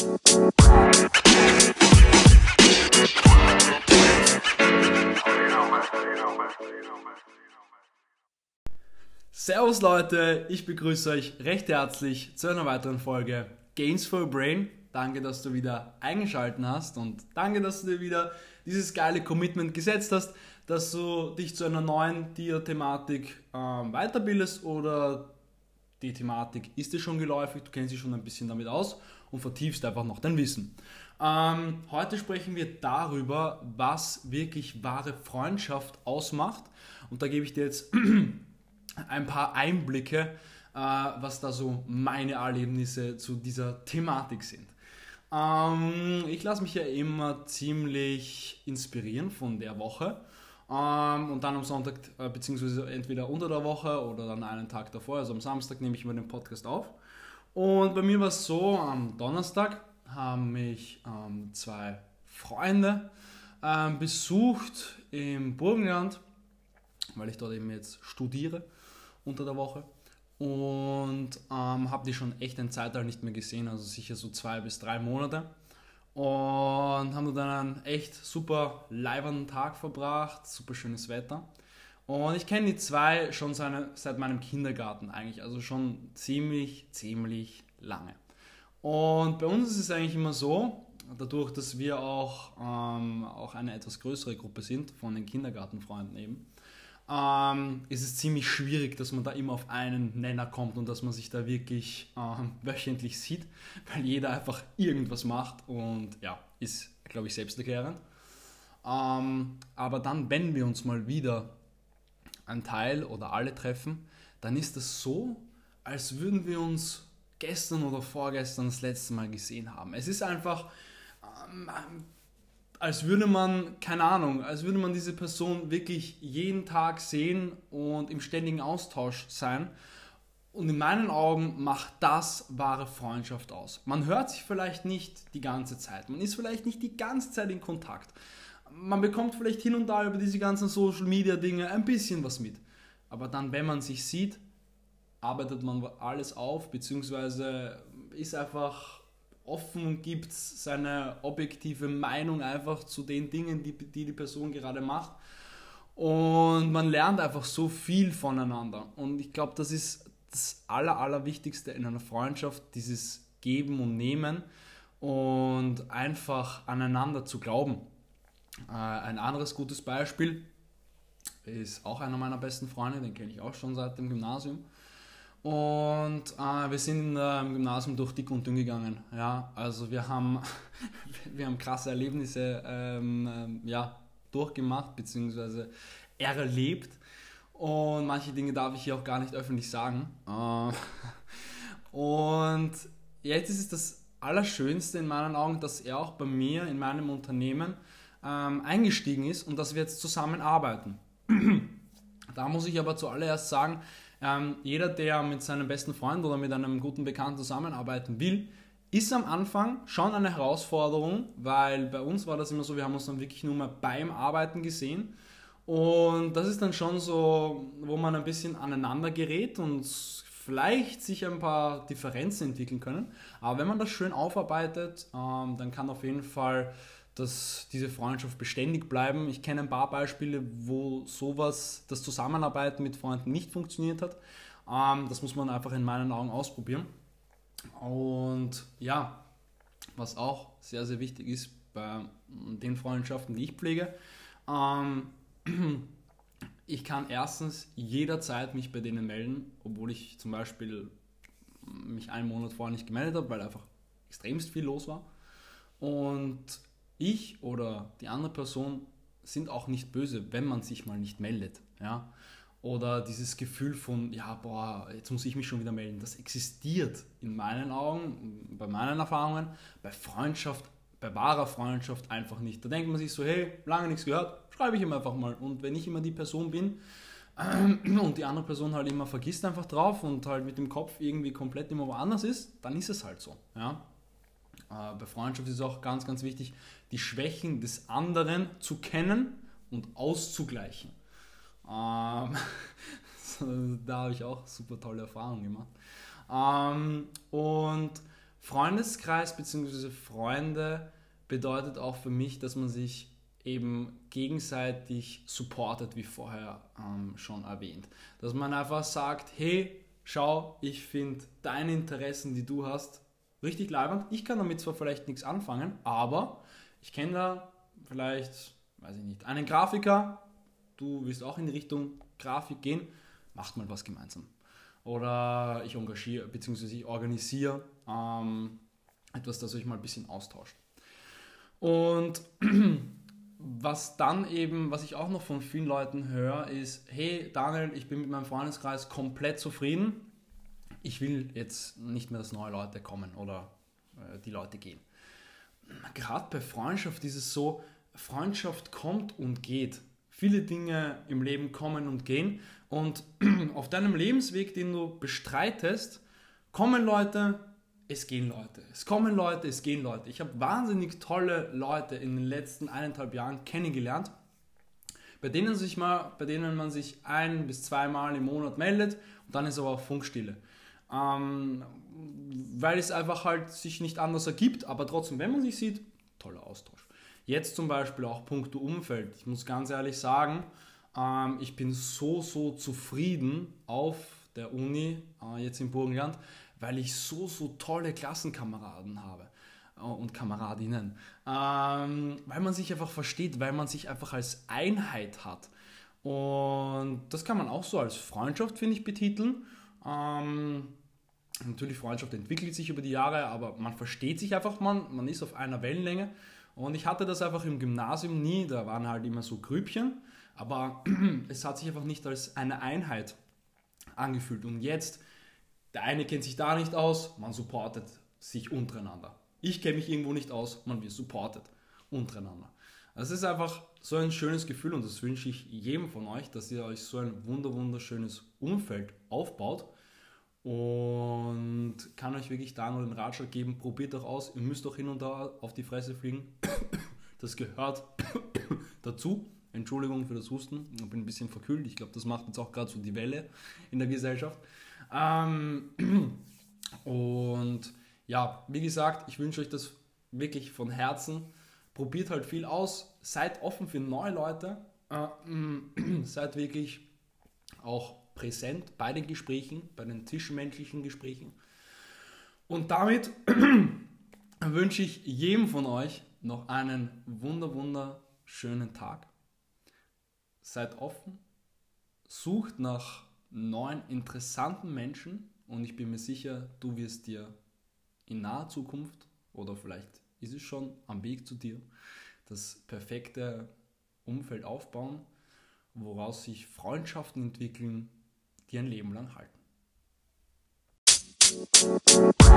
Servus Leute, ich begrüße euch recht herzlich zu einer weiteren Folge Gains for Brain. Danke, dass du wieder eingeschaltet hast und danke, dass du dir wieder dieses geile Commitment gesetzt hast, dass du dich zu einer neuen Tier-Thematik ähm, weiterbildest oder die Thematik ist dir schon geläufig, du kennst dich schon ein bisschen damit aus und vertiefst einfach noch dein Wissen. Ähm, heute sprechen wir darüber, was wirklich wahre Freundschaft ausmacht und da gebe ich dir jetzt ein paar Einblicke, äh, was da so meine Erlebnisse zu dieser Thematik sind. Ähm, ich lasse mich ja immer ziemlich inspirieren von der Woche. Ähm, und dann am Sonntag, äh, beziehungsweise entweder unter der Woche oder dann einen Tag davor, also am Samstag nehme ich immer den Podcast auf. Und bei mir war es so, am Donnerstag haben mich ähm, zwei Freunde ähm, besucht im Burgenland, weil ich dort eben jetzt studiere unter der Woche. Und ähm, habe die schon echt ein Zeitalter nicht mehr gesehen, also sicher so zwei bis drei Monate. Und haben dann einen echt super leibernden Tag verbracht, super schönes Wetter. Und ich kenne die zwei schon seine, seit meinem Kindergarten eigentlich, also schon ziemlich, ziemlich lange. Und bei uns ist es eigentlich immer so, dadurch, dass wir auch, ähm, auch eine etwas größere Gruppe sind von den Kindergartenfreunden eben, ähm, ist es ziemlich schwierig, dass man da immer auf einen Nenner kommt und dass man sich da wirklich ähm, wöchentlich sieht, weil jeder einfach irgendwas macht und ja, ist, glaube ich, selbsterklärend. Ähm, aber dann, wenn wir uns mal wieder ein Teil oder alle treffen, dann ist das so, als würden wir uns gestern oder vorgestern das letzte Mal gesehen haben. Es ist einfach ähm, als würde man, keine Ahnung, als würde man diese Person wirklich jeden Tag sehen und im ständigen Austausch sein. Und in meinen Augen macht das wahre Freundschaft aus. Man hört sich vielleicht nicht die ganze Zeit, man ist vielleicht nicht die ganze Zeit in Kontakt. Man bekommt vielleicht hin und da über diese ganzen Social Media Dinge ein bisschen was mit. Aber dann, wenn man sich sieht, arbeitet man alles auf, beziehungsweise ist einfach offen und gibt seine objektive Meinung einfach zu den Dingen, die die, die Person gerade macht. Und man lernt einfach so viel voneinander. Und ich glaube, das ist das Aller, Allerwichtigste in einer Freundschaft, dieses Geben und Nehmen und einfach aneinander zu glauben. Äh, ein anderes gutes Beispiel ist auch einer meiner besten Freunde, den kenne ich auch schon seit dem Gymnasium. Und äh, wir sind äh, im Gymnasium durch dick und dünn gegangen. Ja, also wir haben, wir haben krasse Erlebnisse ähm, ähm, ja, durchgemacht bzw. erlebt. Und manche Dinge darf ich hier auch gar nicht öffentlich sagen. Äh, und jetzt ist es das Allerschönste in meinen Augen, dass er auch bei mir in meinem Unternehmen ähm, eingestiegen ist und dass wir jetzt zusammenarbeiten. da muss ich aber zuallererst sagen, ähm, jeder, der mit seinem besten Freund oder mit einem guten Bekannten zusammenarbeiten will, ist am Anfang schon eine Herausforderung, weil bei uns war das immer so, wir haben uns dann wirklich nur mal beim Arbeiten gesehen. Und das ist dann schon so, wo man ein bisschen aneinander gerät und vielleicht sich ein paar Differenzen entwickeln können. Aber wenn man das schön aufarbeitet, ähm, dann kann auf jeden Fall dass diese Freundschaft beständig bleiben. Ich kenne ein paar Beispiele, wo sowas, das Zusammenarbeiten mit Freunden nicht funktioniert hat. Ähm, das muss man einfach in meinen Augen ausprobieren. Und ja, was auch sehr, sehr wichtig ist bei den Freundschaften, die ich pflege, ähm, ich kann erstens jederzeit mich bei denen melden, obwohl ich zum Beispiel mich einen Monat vorher nicht gemeldet habe, weil einfach extremst viel los war. Und ich oder die andere Person sind auch nicht böse, wenn man sich mal nicht meldet. Ja? Oder dieses Gefühl von, ja, boah, jetzt muss ich mich schon wieder melden. Das existiert in meinen Augen, bei meinen Erfahrungen, bei Freundschaft, bei wahrer Freundschaft einfach nicht. Da denkt man sich so, hey, lange nichts gehört, schreibe ich ihm einfach mal. Und wenn ich immer die Person bin und die andere Person halt immer vergisst einfach drauf und halt mit dem Kopf irgendwie komplett immer woanders ist, dann ist es halt so. Ja? Äh, bei Freundschaft ist es auch ganz, ganz wichtig, die Schwächen des anderen zu kennen und auszugleichen. Ähm, da habe ich auch super tolle Erfahrungen gemacht. Ähm, und Freundeskreis bzw. Freunde bedeutet auch für mich, dass man sich eben gegenseitig supportet, wie vorher ähm, schon erwähnt. Dass man einfach sagt, hey, schau, ich finde deine Interessen, die du hast, richtig leibend. Ich kann damit zwar vielleicht nichts anfangen, aber ich kenne da vielleicht, weiß ich nicht, einen Grafiker, du willst auch in die Richtung Grafik gehen, macht mal was gemeinsam. Oder ich engagiere, beziehungsweise ich organisiere ähm, etwas, das euch mal ein bisschen austauscht. Und was dann eben, was ich auch noch von vielen Leuten höre, ist, hey Daniel, ich bin mit meinem Freundeskreis komplett zufrieden. Ich will jetzt nicht mehr, dass neue Leute kommen oder äh, die Leute gehen. Gerade bei Freundschaft ist es so, Freundschaft kommt und geht. Viele Dinge im Leben kommen und gehen. Und auf deinem Lebensweg, den du bestreitest, kommen Leute, es gehen Leute. Es kommen Leute, es gehen Leute. Ich habe wahnsinnig tolle Leute in den letzten eineinhalb Jahren kennengelernt, bei denen, sich mal, bei denen man sich ein bis zweimal im Monat meldet und dann ist aber auch Funkstille. Ähm, weil es einfach halt sich nicht anders ergibt, aber trotzdem, wenn man sich sieht, toller Austausch. Jetzt zum Beispiel auch punkto Umfeld. Ich muss ganz ehrlich sagen, ähm, ich bin so, so zufrieden auf der Uni, äh, jetzt im Burgenland, weil ich so, so tolle Klassenkameraden habe äh, und Kameradinnen. Ähm, weil man sich einfach versteht, weil man sich einfach als Einheit hat. Und das kann man auch so als Freundschaft, finde ich, betiteln. Ähm, natürlich, Freundschaft entwickelt sich über die Jahre, aber man versteht sich einfach, man, man ist auf einer Wellenlänge. Und ich hatte das einfach im Gymnasium nie, da waren halt immer so Grüppchen, aber es hat sich einfach nicht als eine Einheit angefühlt. Und jetzt der eine kennt sich da nicht aus, man supportet sich untereinander. Ich kenne mich irgendwo nicht aus, man wird supportet untereinander. Das ist einfach so ein schönes Gefühl und das wünsche ich jedem von euch, dass ihr euch so ein wunder wunderschönes Umfeld aufbaut und kann euch wirklich da nur den Ratschlag geben, probiert doch aus, ihr müsst doch hin und da auf die Fresse fliegen. Das gehört dazu. Entschuldigung für das Husten, ich bin ein bisschen verkühlt. Ich glaube, das macht jetzt auch gerade so die Welle in der Gesellschaft. Ähm, und ja, wie gesagt, ich wünsche euch das wirklich von Herzen. Probiert halt viel aus, seid offen für neue Leute, äh, seid wirklich auch präsent bei den Gesprächen, bei den zwischenmenschlichen Gesprächen. Und damit wünsche ich jedem von euch noch einen wunder wunderschönen Tag. Seid offen, sucht nach neuen interessanten Menschen und ich bin mir sicher, du wirst dir in naher Zukunft oder vielleicht ist es schon am Weg zu dir das perfekte Umfeld aufbauen, woraus sich Freundschaften entwickeln, die ein Leben lang halten. Musik